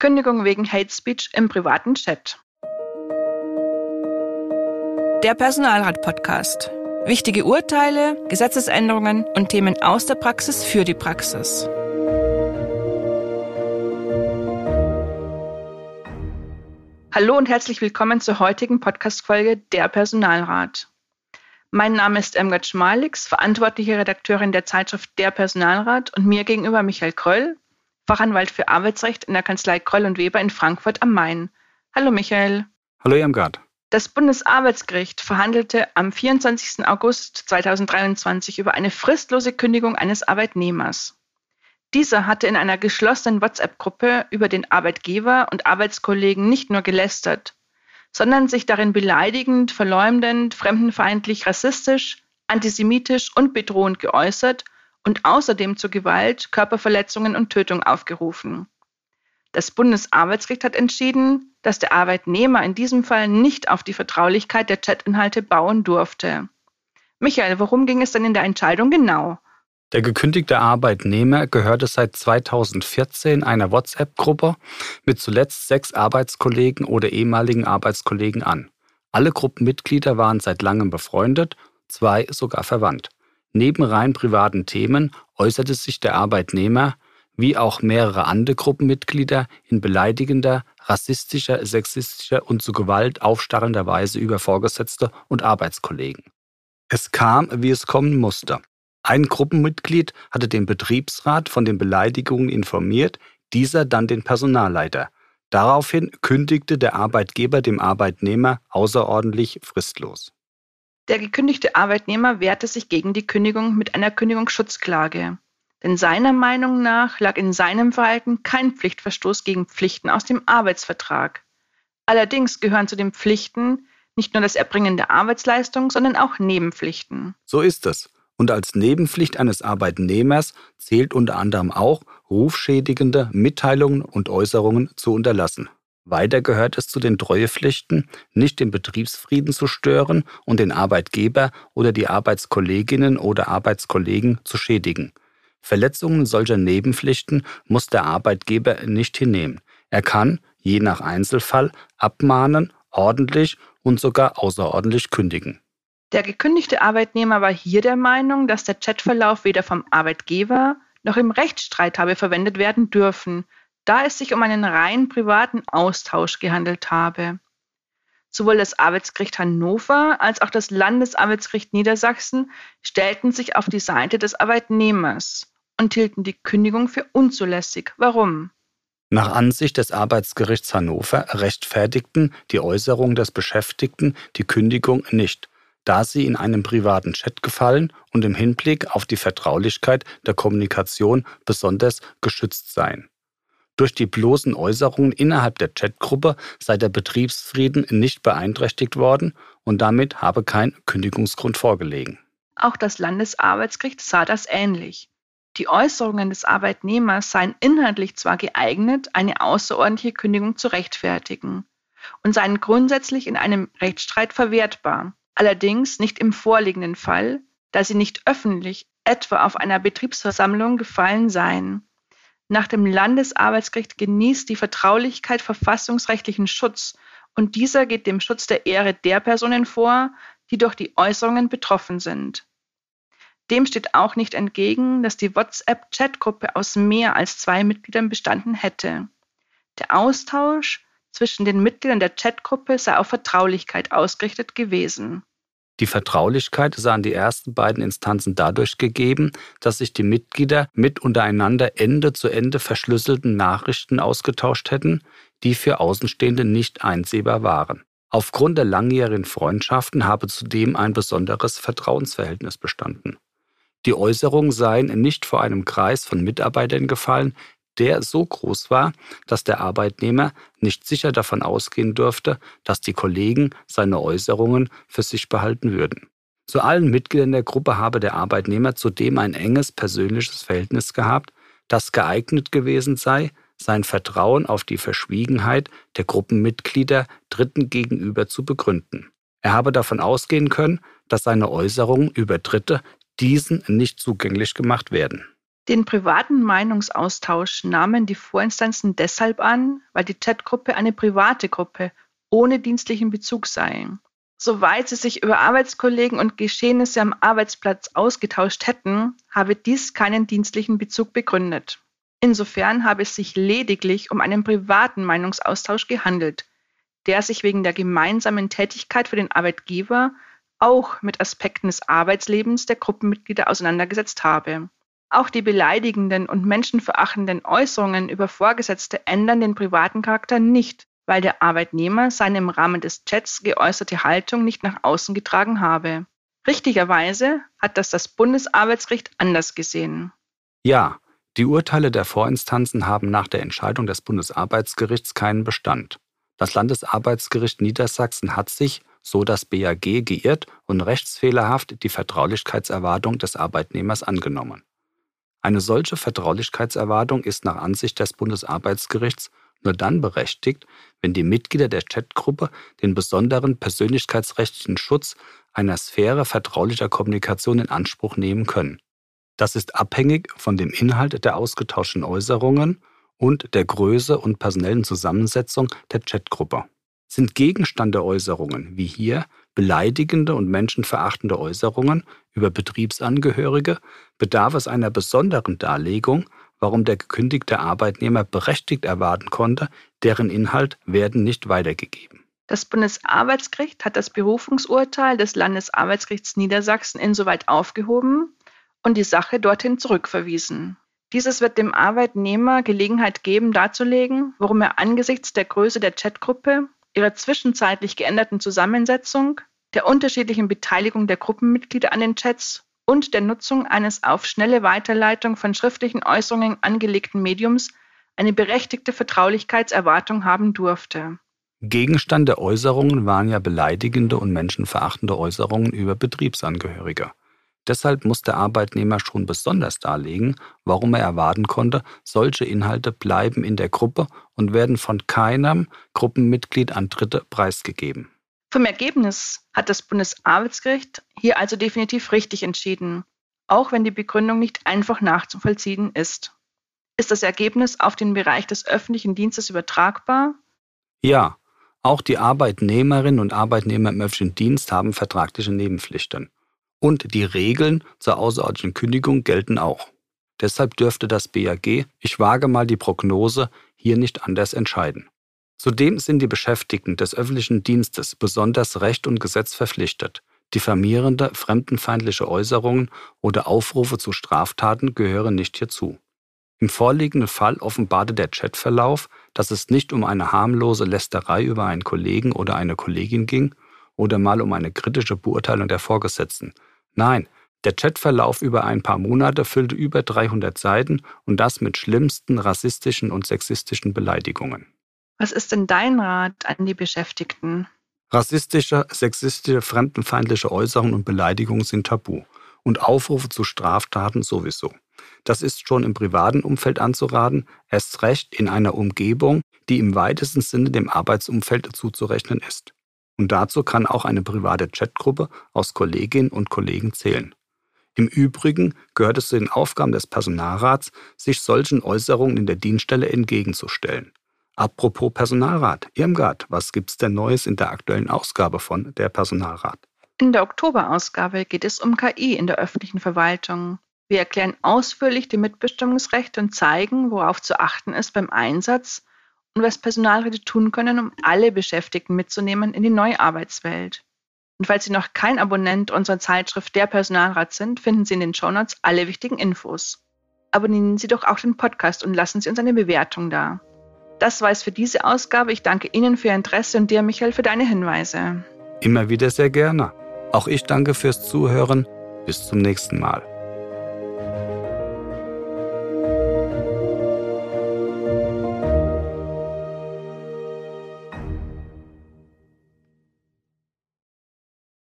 Kündigung wegen Hate Speech im privaten Chat. Der Personalrat-Podcast. Wichtige Urteile, Gesetzesänderungen und Themen aus der Praxis für die Praxis. Hallo und herzlich willkommen zur heutigen Podcast-Folge Der Personalrat. Mein Name ist Emgard Schmalix, verantwortliche Redakteurin der Zeitschrift Der Personalrat und mir gegenüber Michael Kröll, Fachanwalt für Arbeitsrecht in der Kanzlei Kröll und Weber in Frankfurt am Main. Hallo Michael. Hallo Irmgard. Das Bundesarbeitsgericht verhandelte am 24. August 2023 über eine fristlose Kündigung eines Arbeitnehmers. Dieser hatte in einer geschlossenen WhatsApp-Gruppe über den Arbeitgeber und Arbeitskollegen nicht nur gelästert, sondern sich darin beleidigend, verleumdend, fremdenfeindlich, rassistisch, antisemitisch und bedrohend geäußert und außerdem zu Gewalt, Körperverletzungen und Tötung aufgerufen. Das Bundesarbeitsgericht hat entschieden, dass der Arbeitnehmer in diesem Fall nicht auf die Vertraulichkeit der Chatinhalte bauen durfte. Michael, worum ging es denn in der Entscheidung genau? Der gekündigte Arbeitnehmer gehörte seit 2014 einer WhatsApp-Gruppe mit zuletzt sechs Arbeitskollegen oder ehemaligen Arbeitskollegen an. Alle Gruppenmitglieder waren seit langem befreundet, zwei sogar verwandt. Neben rein privaten Themen äußerte sich der Arbeitnehmer wie auch mehrere andere Gruppenmitglieder in beleidigender, rassistischer, sexistischer und zu Gewalt aufstarrender Weise über Vorgesetzte und Arbeitskollegen. Es kam, wie es kommen musste. Ein Gruppenmitglied hatte den Betriebsrat von den Beleidigungen informiert, dieser dann den Personalleiter. Daraufhin kündigte der Arbeitgeber dem Arbeitnehmer außerordentlich fristlos. Der gekündigte Arbeitnehmer wehrte sich gegen die Kündigung mit einer Kündigungsschutzklage. Denn seiner Meinung nach lag in seinem Verhalten kein Pflichtverstoß gegen Pflichten aus dem Arbeitsvertrag. Allerdings gehören zu den Pflichten nicht nur das Erbringen der Arbeitsleistung, sondern auch Nebenpflichten. So ist es. Und als Nebenpflicht eines Arbeitnehmers zählt unter anderem auch, rufschädigende Mitteilungen und Äußerungen zu unterlassen. Weiter gehört es zu den Treuepflichten, nicht den Betriebsfrieden zu stören und den Arbeitgeber oder die Arbeitskolleginnen oder Arbeitskollegen zu schädigen. Verletzungen solcher Nebenpflichten muss der Arbeitgeber nicht hinnehmen. Er kann, je nach Einzelfall, abmahnen, ordentlich und sogar außerordentlich kündigen. Der gekündigte Arbeitnehmer war hier der Meinung, dass der Chatverlauf weder vom Arbeitgeber noch im Rechtsstreit habe verwendet werden dürfen, da es sich um einen rein privaten Austausch gehandelt habe. Sowohl das Arbeitsgericht Hannover als auch das Landesarbeitsgericht Niedersachsen stellten sich auf die Seite des Arbeitnehmers und hielten die Kündigung für unzulässig. Warum? Nach Ansicht des Arbeitsgerichts Hannover rechtfertigten die Äußerungen des Beschäftigten die Kündigung nicht, da sie in einem privaten Chat gefallen und im Hinblick auf die Vertraulichkeit der Kommunikation besonders geschützt seien. Durch die bloßen Äußerungen innerhalb der Chatgruppe sei der Betriebsfrieden nicht beeinträchtigt worden und damit habe kein Kündigungsgrund vorgelegen. Auch das Landesarbeitsgericht sah das ähnlich. Die Äußerungen des Arbeitnehmers seien inhaltlich zwar geeignet, eine außerordentliche Kündigung zu rechtfertigen und seien grundsätzlich in einem Rechtsstreit verwertbar allerdings nicht im vorliegenden Fall, da sie nicht öffentlich etwa auf einer Betriebsversammlung gefallen seien. Nach dem Landesarbeitsgericht genießt die Vertraulichkeit verfassungsrechtlichen Schutz und dieser geht dem Schutz der Ehre der Personen vor, die durch die Äußerungen betroffen sind. Dem steht auch nicht entgegen, dass die WhatsApp-Chatgruppe aus mehr als zwei Mitgliedern bestanden hätte. Der Austausch zwischen den Mitgliedern der Chatgruppe sei auf Vertraulichkeit ausgerichtet gewesen. Die Vertraulichkeit sahen die ersten beiden Instanzen dadurch gegeben, dass sich die Mitglieder mit untereinander Ende zu Ende verschlüsselten Nachrichten ausgetauscht hätten, die für Außenstehende nicht einsehbar waren. Aufgrund der langjährigen Freundschaften habe zudem ein besonderes Vertrauensverhältnis bestanden. Die Äußerungen seien nicht vor einem Kreis von Mitarbeitern gefallen, der so groß war, dass der Arbeitnehmer nicht sicher davon ausgehen durfte, dass die Kollegen seine Äußerungen für sich behalten würden. Zu allen Mitgliedern der Gruppe habe der Arbeitnehmer zudem ein enges persönliches Verhältnis gehabt, das geeignet gewesen sei, sein Vertrauen auf die Verschwiegenheit der Gruppenmitglieder Dritten gegenüber zu begründen. Er habe davon ausgehen können, dass seine Äußerungen über Dritte diesen nicht zugänglich gemacht werden. Den privaten Meinungsaustausch nahmen die Vorinstanzen deshalb an, weil die Chatgruppe eine private Gruppe ohne dienstlichen Bezug sei. Soweit sie sich über Arbeitskollegen und Geschehnisse am Arbeitsplatz ausgetauscht hätten, habe dies keinen dienstlichen Bezug begründet. Insofern habe es sich lediglich um einen privaten Meinungsaustausch gehandelt, der sich wegen der gemeinsamen Tätigkeit für den Arbeitgeber auch mit Aspekten des Arbeitslebens der Gruppenmitglieder auseinandergesetzt habe. Auch die beleidigenden und menschenverachtenden Äußerungen über Vorgesetzte ändern den privaten Charakter nicht, weil der Arbeitnehmer seine im Rahmen des Chats geäußerte Haltung nicht nach außen getragen habe. Richtigerweise hat das das Bundesarbeitsgericht anders gesehen. Ja, die Urteile der Vorinstanzen haben nach der Entscheidung des Bundesarbeitsgerichts keinen Bestand. Das Landesarbeitsgericht Niedersachsen hat sich, so das BAG, geirrt und rechtsfehlerhaft die Vertraulichkeitserwartung des Arbeitnehmers angenommen. Eine solche Vertraulichkeitserwartung ist nach Ansicht des Bundesarbeitsgerichts nur dann berechtigt, wenn die Mitglieder der Chatgruppe den besonderen persönlichkeitsrechtlichen Schutz einer Sphäre vertraulicher Kommunikation in Anspruch nehmen können. Das ist abhängig von dem Inhalt der ausgetauschten Äußerungen und der Größe und personellen Zusammensetzung der Chatgruppe. Sind Gegenstand der Äußerungen, wie hier, beleidigende und menschenverachtende Äußerungen über Betriebsangehörige, bedarf es einer besonderen Darlegung, warum der gekündigte Arbeitnehmer berechtigt erwarten konnte, deren Inhalt werden nicht weitergegeben. Das Bundesarbeitsgericht hat das Berufungsurteil des Landesarbeitsgerichts Niedersachsen insoweit aufgehoben und die Sache dorthin zurückverwiesen. Dieses wird dem Arbeitnehmer Gelegenheit geben, darzulegen, warum er angesichts der Größe der Chatgruppe, ihrer zwischenzeitlich geänderten Zusammensetzung, der unterschiedlichen Beteiligung der Gruppenmitglieder an den Chats und der Nutzung eines auf schnelle Weiterleitung von schriftlichen Äußerungen angelegten Mediums eine berechtigte Vertraulichkeitserwartung haben durfte. Gegenstand der Äußerungen waren ja beleidigende und menschenverachtende Äußerungen über Betriebsangehörige. Deshalb muss der Arbeitnehmer schon besonders darlegen, warum er erwarten konnte, solche Inhalte bleiben in der Gruppe und werden von keinem Gruppenmitglied an Dritte preisgegeben. Vom Ergebnis hat das Bundesarbeitsgericht hier also definitiv richtig entschieden, auch wenn die Begründung nicht einfach nachzuvollziehen ist. Ist das Ergebnis auf den Bereich des öffentlichen Dienstes übertragbar? Ja, auch die Arbeitnehmerinnen und Arbeitnehmer im öffentlichen Dienst haben vertragliche Nebenpflichten. Und die Regeln zur außerordentlichen Kündigung gelten auch. Deshalb dürfte das BAG, ich wage mal die Prognose, hier nicht anders entscheiden. Zudem sind die Beschäftigten des öffentlichen Dienstes besonders Recht und Gesetz verpflichtet. Diffamierende, fremdenfeindliche Äußerungen oder Aufrufe zu Straftaten gehören nicht hierzu. Im vorliegenden Fall offenbarte der Chatverlauf, dass es nicht um eine harmlose Lästerei über einen Kollegen oder eine Kollegin ging oder mal um eine kritische Beurteilung der Vorgesetzten. Nein, der Chatverlauf über ein paar Monate füllte über 300 Seiten und das mit schlimmsten rassistischen und sexistischen Beleidigungen. Was ist denn dein Rat an die Beschäftigten? Rassistische, sexistische, fremdenfeindliche Äußerungen und Beleidigungen sind tabu und Aufrufe zu Straftaten sowieso. Das ist schon im privaten Umfeld anzuraten, erst recht in einer Umgebung, die im weitesten Sinne dem Arbeitsumfeld zuzurechnen ist. Und dazu kann auch eine private Chatgruppe aus Kolleginnen und Kollegen zählen. Im Übrigen gehört es zu den Aufgaben des Personalrats, sich solchen Äußerungen in der Dienststelle entgegenzustellen. Apropos Personalrat, Irmgard, was gibt's denn Neues in der aktuellen Ausgabe von der Personalrat? In der Oktoberausgabe geht es um KI in der öffentlichen Verwaltung. Wir erklären ausführlich die Mitbestimmungsrechte und zeigen, worauf zu achten ist beim Einsatz und was Personalräte tun können, um alle Beschäftigten mitzunehmen in die neue Arbeitswelt. Und falls Sie noch kein Abonnent unserer Zeitschrift Der Personalrat sind, finden Sie in den Shownotes alle wichtigen Infos. Abonnieren Sie doch auch den Podcast und lassen Sie uns eine Bewertung da. Das war es für diese Ausgabe. Ich danke Ihnen für Ihr Interesse und dir, Michael, für deine Hinweise. Immer wieder sehr gerne. Auch ich danke fürs Zuhören. Bis zum nächsten Mal.